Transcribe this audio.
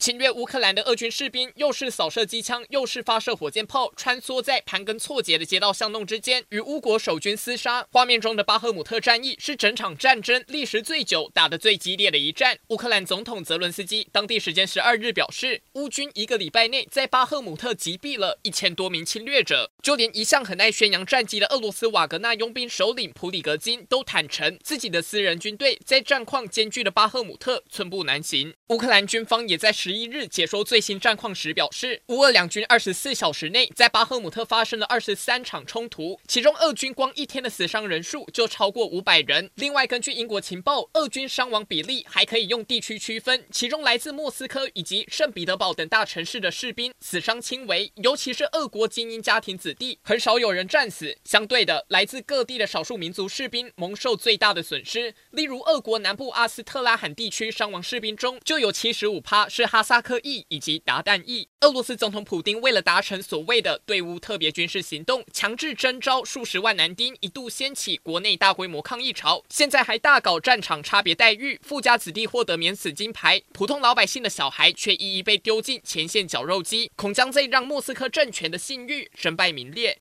侵略乌克兰的俄军士兵又是扫射机枪，又是发射火箭炮，穿梭在盘根错节的街道巷弄之间，与乌国守军厮杀。画面中的巴赫姆特战役是整场战争历时最久、打得最激烈的一战。乌克兰总统泽伦斯基当地时间十二日表示，乌军一个礼拜内在巴赫姆特击毙了一千多名侵略者。就连一向很爱宣扬战绩的俄罗斯瓦格纳佣兵首领普里格金都坦承，自己的私人军队在战况艰巨的巴赫姆特寸步难行。乌克兰军方也在十十一日解说最新战况时表示，乌俄两军二十四小时内在巴赫姆特发生了二十三场冲突，其中俄军光一天的死伤人数就超过五百人。另外，根据英国情报，俄军伤亡比例还可以用地区区分，其中来自莫斯科以及圣彼得堡等大城市的士兵死伤轻微，尤其是俄国精英家庭子弟，很少有人战死。相对的，来自各地的少数民族士兵蒙受最大的损失，例如俄国南部阿斯特拉罕地区伤亡士兵中就有七十五趴是哈萨克裔以及韃靼裔。俄罗斯总统普丁为了达成所谓的对乌特别军事行动，强制征召数十万男丁，一度掀起国内大规模抗议潮。现在还大搞战场差别待遇，富家子弟获得免死金牌，普通老百姓的小孩却一一被丢进前线绞肉机，恐将这让莫斯科政权的信誉身败名裂。